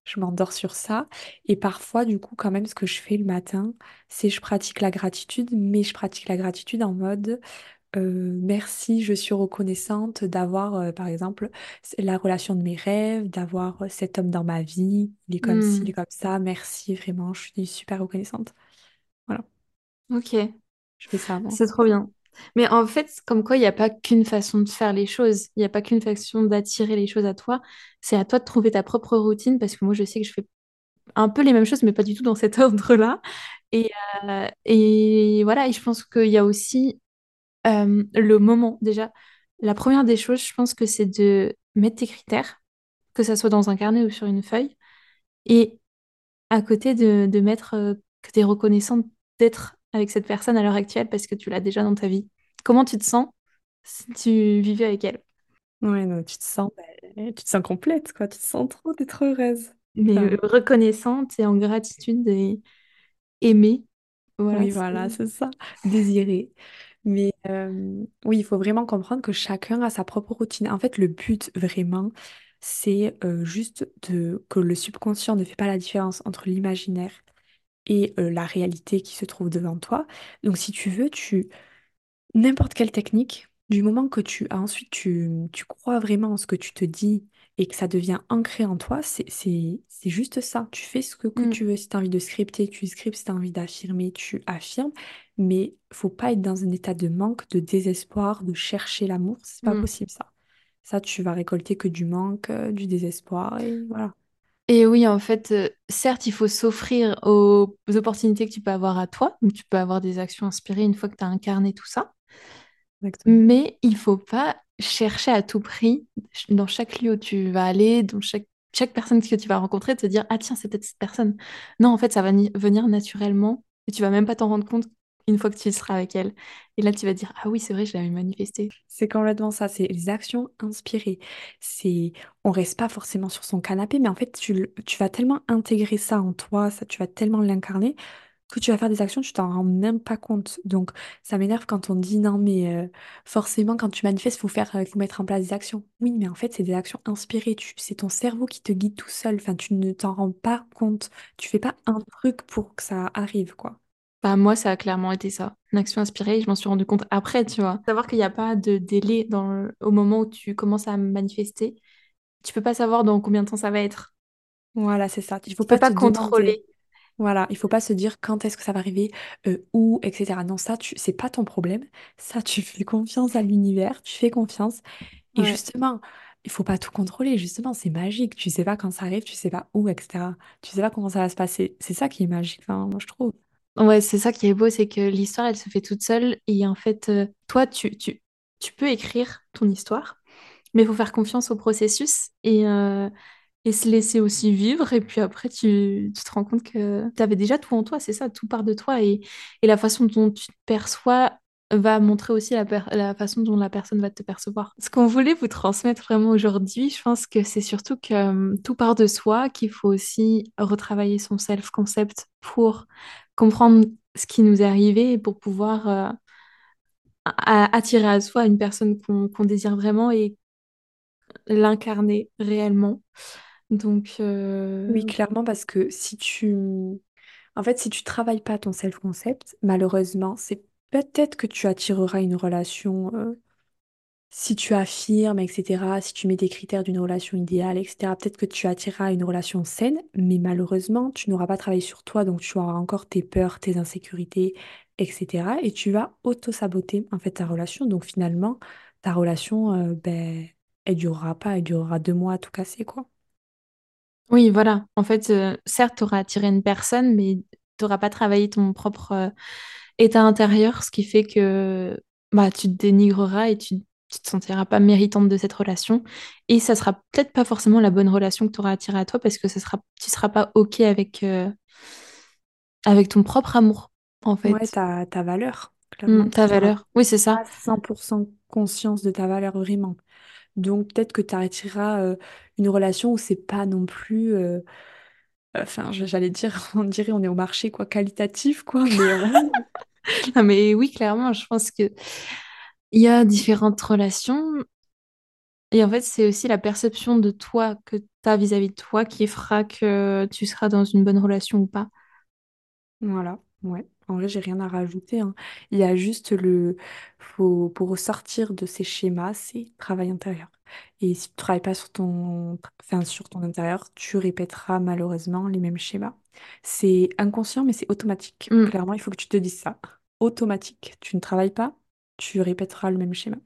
Je m'endors sur ça. Et parfois, du coup, quand même, ce que je fais le matin, c'est je pratique la gratitude, mais je pratique la gratitude en mode euh, merci, je suis reconnaissante d'avoir, euh, par exemple, la relation de mes rêves, d'avoir cet homme dans ma vie. Il est comme ci, il est Hmm, comme ça. Merci, vraiment, je suis super reconnaissante. Voilà, ok. je fais ça. C'est trop bien. Mais en fait, comme quoi, il n'y a pas qu'une façon de faire les choses. Il n'y a pas qu'une façon d'attirer les choses à toi. C'est à toi de trouver ta propre routine parce que moi, je sais que je fais un peu les mêmes choses, mais pas du tout dans cet ordre-là. Et, euh, et voilà, et je pense qu'il y a aussi euh, le moment. Déjà, la première des choses, je pense que c'est de mettre tes critères, que ça soit dans un carnet ou sur une feuille, et à côté de, de mettre euh, que tu es reconnaissante d'être avec cette personne à l'heure actuelle parce que tu l'as déjà dans ta vie. Comment tu te sens si tu vivais avec elle? Ouais, non, tu te sens, ben, tu te sens complète, quoi. Tu te sens trop d'être heureuse. Mais euh, Enfin, reconnaissante et en gratitude et aimée. Voilà, oui, voilà, c'est... c'est ça. Désirée. Mais euh, oui, il faut vraiment comprendre que chacun a sa propre routine. En fait, le but vraiment, c'est euh, juste de, que le subconscient ne fait pas la différence entre l'imaginaire et euh, la réalité qui se trouve devant toi. Donc, si tu veux, tu n'importe quelle technique, du moment que tu ensuite tu, tu crois vraiment en ce que tu te dis et que ça devient ancré en toi, c'est juste ça. Tu fais ce que, que Mm, tu veux. Si tu as envie de scripter, tu scriptes. Si tu as envie d'affirmer, tu affirmes. Mais faut pas être dans un état de manque, de désespoir, de chercher l'amour. C'est pas mm. possible ça. Ça, tu vas récolter que du manque, du désespoir et voilà. Et oui, en fait, euh, certes, il faut s'offrir aux, opportunités que tu peux avoir à toi. Donc, tu peux avoir des actions inspirées une fois que tu as incarné tout ça. Exactement. Mais il faut pas chercher à tout prix, dans chaque lieu où tu vas aller, dans chaque, chaque personne que tu vas rencontrer, de te dire, ah tiens, c'est peut-être cette personne. Non, en fait, ça va ni- venir naturellement et tu vas même pas t'en rendre compte une fois que tu seras avec elle. Et là, tu vas dire, ah oui, c'est vrai, je l'avais manifesté. C'est complètement ça, c'est les actions inspirées. C'est, on reste pas forcément sur son canapé, mais en fait, tu, tu vas tellement intégrer ça en toi, ça, tu vas tellement l'incarner que tu vas faire des actions, tu t'en rends même pas compte. Donc, ça m'énerve quand on dit non, mais euh, forcément, quand tu manifestes, faut faire, euh, faut mettre en place des actions. Oui, mais en fait, c'est des actions inspirées. C'est ton cerveau qui te guide tout seul. Enfin, tu ne t'en rends pas compte. Tu fais pas un truc pour que ça arrive, quoi. Bah, moi, ça a clairement été ça. Une action inspirée, je m'en suis rendu compte après, tu vois. Savoir qu'il n'y a pas de délai dans le- au moment où tu commences à manifester. Tu peux pas savoir dans combien de temps ça va être. Voilà, c'est ça. Il faut Tu peux pas pas te demander. contrôler. Voilà, il faut pas se dire quand est-ce que ça va arriver, euh, où, etc. Non, ça, tu, c'est pas ton problème. Ça, tu fais confiance à l'univers, tu fais confiance. Et Ouais. justement, il faut pas tout contrôler. Justement, c'est magique. Tu sais pas quand ça arrive, tu sais pas où, etc. Tu sais pas comment ça va se passer. C'est ça qui est magique, enfin, moi, je trouve. Ouais, c'est ça qui est beau, c'est que l'histoire, elle se fait toute seule. Et en fait, euh, toi, tu, tu, tu peux écrire ton histoire, mais il faut faire confiance au processus et, euh, et se laisser aussi vivre. Et puis après, tu, tu te rends compte que tu avais déjà tout en toi, c'est ça, tout part de toi. Et, et la façon dont tu te perçois va montrer aussi la, la façon dont la personne va te percevoir. Ce qu'on voulait vous transmettre vraiment aujourd'hui, je pense que c'est surtout que euh, tout part de soi, qu'il faut aussi retravailler son self-concept pour comprendre ce qui nous est arrivé pour pouvoir euh, attirer à soi une personne qu'on désire vraiment et l'incarner réellement. Donc, Oui, euh, clairement, parce que si tu... En fait, si tu travailles pas ton self-concept, malheureusement, c'est peut-être que tu attireras une relation euh, Si tu affirmes, etc., si tu mets des critères d'une relation idéale, etc., peut-être que tu attireras une relation saine, mais malheureusement, tu n'auras pas travaillé sur toi, donc tu auras encore tes peurs, tes insécurités, etc. Et tu vas auto-saboter en fait ta relation. Donc finalement, ta relation, euh, ben, elle durera pas, elle durera deux mois à tout casser, quoi. oui, voilà. En fait, euh, certes, tu auras attiré une personne, mais tu n'auras pas travaillé ton propre euh, état intérieur, ce qui fait que bah, tu te dénigreras et tu, tu te sentiras pas méritante de cette relation. Et ça sera peut-être pas forcément la bonne relation que tu auras attirée à toi parce que ça sera, tu seras pas OK avec, euh, avec ton propre amour, en Ouais, fait. ta, ta valeur, clairement. ta valeur. Oui, c'est ça. pas 100% conscience de ta valeur vraiment. Donc peut-être que tu arrêteras une relation où c'est pas non plus euh, Enfin, j'allais dire, on dirait on est au marché, quoi, qualitatif, quoi, mais euh, Non, mais oui, clairement, je pense que il y a différentes relations. Et en fait, c'est aussi la perception de toi que tu as vis-à-vis de toi qui fera que tu seras dans une bonne relation ou pas. voilà, ouais. En vrai, j'ai rien à rajouter, hein. Il y a juste le... Faut... Pour sortir de ces schémas, c'est travail intérieur. Et si tu travailles pas sur ton... Enfin, sur ton intérieur, tu répéteras malheureusement les mêmes schémas. C'est inconscient, mais c'est automatique. Hmm. Clairement, il faut que tu te dises ça. Automatique. Tu ne travailles pas, tu répéteras le même schéma?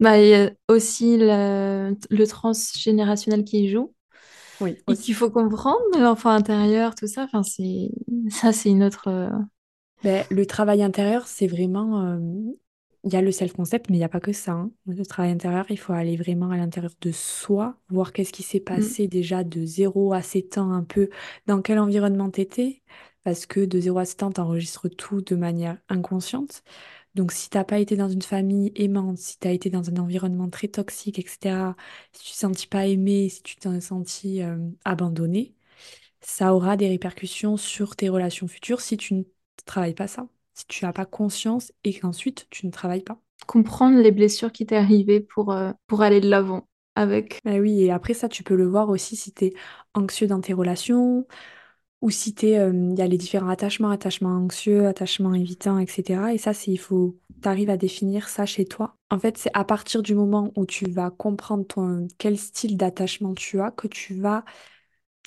Bah, il y a aussi le, le transgénérationnel qui y joue Oui, et qu'il faut comprendre, l'enfant intérieur, tout ça. Enfin, c'est ça, c'est une autre. euh, Ben, le travail intérieur, c'est vraiment... euh, Il y a le self-concept, mais il n'y a pas que ça. hein. Le travail intérieur, il faut aller vraiment à l'intérieur de soi, voir qu'est-ce qui s'est hmm. passé déjà de zéro à 7 ans, un peu dans quel environnement t'étais. Parce que de zéro à 7 ans, t'enregistres tout de manière inconsciente. Donc si t'as pas été dans une famille aimante, si tu as été dans un environnement très toxique, etc., si tu ne t'es senti pas aimé, si tu t'es senti euh, abandonné, ça aura des répercussions sur tes relations futures si tu ne travailles pas ça, si tu n'as pas conscience et qu'ensuite tu ne travailles pas. Comprendre les blessures qui t'est arrivées pour, euh, pour aller de l'avant avec. Ben oui, et après ça, tu peux le voir aussi si tu es anxieux dans tes relations, ou si t'es, euh, il y a les différents attachements, attachements anxieux, attachements évitants, etc. Et ça, il faut, t'arrives à définir ça chez toi. En fait, c'est à partir du moment où tu vas comprendre ton, quel style d'attachement tu as que tu vas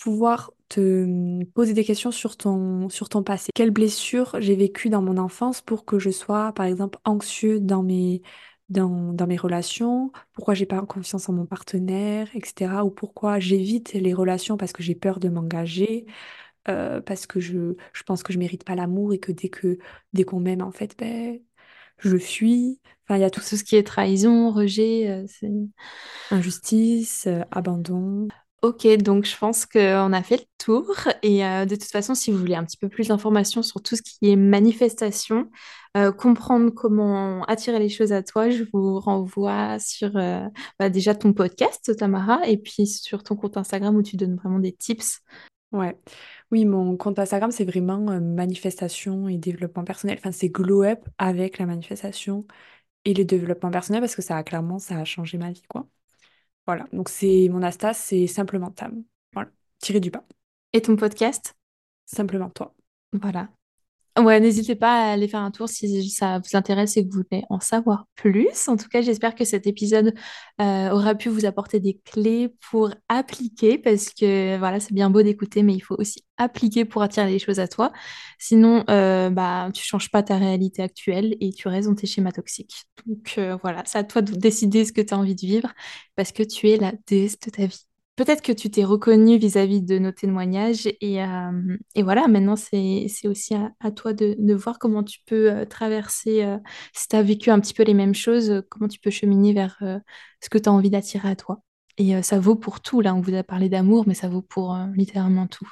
pouvoir te hum, poser des questions sur ton, passé. Quelles blessures j'ai vécues dans mon enfance pour que je sois, par exemple, anxieux dans mes, dans mes relations, pourquoi j'ai pas confiance en mon partenaire, etc. Ou pourquoi j'évite les relations parce que j'ai peur de m'engager, euh, parce que je, je pense que je mérite pas l'amour et que dès que dès qu'on m'aime, en fait, ben, je fuis. Enfin, il y a tout Tout ce qui est trahison, rejet, euh, c'est... injustice, euh, abandon. Ok, donc je pense qu'on a fait le tour. Et euh, de toute façon, si vous voulez un petit peu plus d'informations sur tout ce qui est manifestation, euh, comprendre comment attirer les choses à toi, je vous renvoie sur euh, bah, déjà ton podcast, Tamara, et puis sur ton compte Instagram où tu donnes vraiment des tips. Ouais. Oui, mon compte Instagram, c'est vraiment euh, manifestation et développement personnel. Enfin, c'est glow up avec la manifestation et le développement personnel parce que ça a clairement, ça a changé ma vie, quoi. Voilà. Donc, c'est mon Insta, c'est simplement Tam. Voilà. Tiré du bas. Et ton podcast? Simplement toi. Voilà. Ouais, n'hésitez pas à aller faire un tour si ça vous intéresse et que vous voulez en savoir plus. En tout cas, j'espère que cet épisode euh, aura pu vous apporter des clés pour appliquer, parce que voilà, c'est bien beau d'écouter, mais il faut aussi appliquer pour attirer les choses à toi. Sinon, euh, bah, tu changes pas ta réalité actuelle et tu restes dans tes schémas toxiques. Donc euh, voilà, c'est à toi de décider ce que tu as envie de vivre, parce que tu es la déesse de ta vie. Peut-être que tu t'es reconnu vis-à-vis de nos témoignages et, euh, et voilà, maintenant c'est, c'est aussi à, toi de, voir comment tu peux euh, traverser, euh, si tu as vécu un petit peu les mêmes choses, comment tu peux cheminer vers ce que tu as envie d'attirer à toi. Et ça vaut pour tout, là on vous a parlé d'amour, mais ça vaut pour littéralement tout.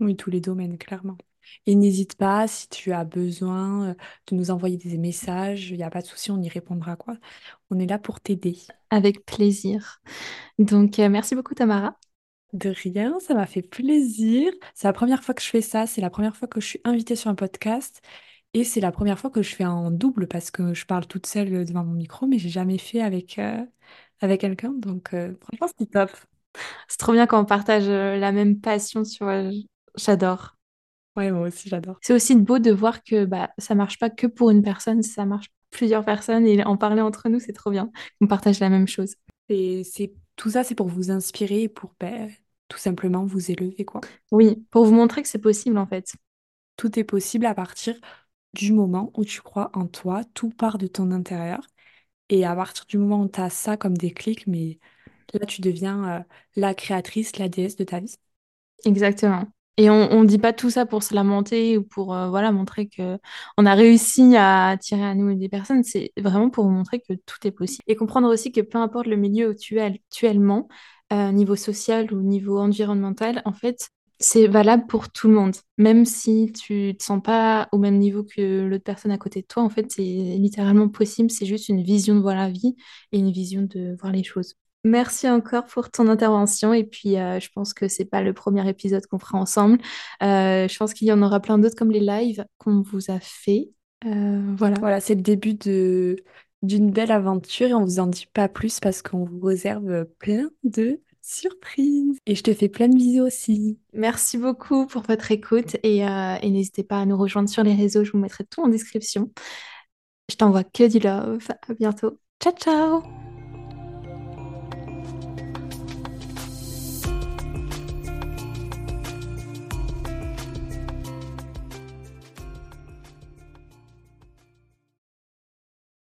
Oui, tous les domaines, clairement. Et n'hésite pas, si tu as besoin euh, de nous envoyer des messages, il n'y a pas de souci, on y répondra, quoi. On est là pour t'aider. Avec plaisir. Donc euh, merci beaucoup Tamara. De rien, ça m'a fait plaisir. C'est la première fois que je fais ça, c'est la première fois que je suis invitée sur un podcast et c'est la première fois que je fais en double parce que je parle toute seule devant mon micro, mais j'ai jamais fait avec, euh, avec quelqu'un. Donc, euh, franchement, c'est top. C'est trop bien quand on partage euh, la même passion sur... euh, j'adore. Ouais, moi aussi, j'adore. C'est aussi beau de voir que bah, ça marche pas que pour une personne, ça marche pour plusieurs personnes et en parler entre nous, c'est trop bien. On partage la même chose. Et c'est tout ça, c'est pour vous inspirer et pour ben, tout simplement vous élever, quoi. Oui, pour vous montrer que c'est possible en fait. Tout est possible à partir du moment où tu crois en toi, tout part de ton intérieur. Et à partir du moment où tu as ça comme déclic, mais là, tu deviens euh, la créatrice, la déesse de ta vie. Exactement. Et on ne dit pas tout ça pour se lamenter ou pour euh, voilà, montrer que on a réussi à attirer à nous des personnes. C'est vraiment pour montrer que tout est possible. Et comprendre aussi que peu importe le milieu où tu es actuellement, euh, niveau social ou niveau environnemental, en fait, c'est valable pour tout le monde. Même si tu te sens pas au même niveau que l'autre personne à côté de toi, en fait, c'est littéralement possible. C'est juste une vision de voir la vie et une vision de voir les choses. Merci encore pour ton intervention et puis euh, je pense que c'est pas le premier épisode qu'on fera ensemble. Euh, je pense qu'il y en aura plein d'autres comme les lives qu'on vous a fait. Euh, voilà. Voilà, c'est le début de d'une belle aventure et on vous en dit pas plus parce qu'on vous réserve plein de surprises. Et je te fais plein de bisous aussi. Merci beaucoup pour votre écoute et, et n'hésitez pas à nous rejoindre sur les réseaux. Je vous mettrai tout en description. Je t'envoie que du love. À bientôt. Ciao ciao.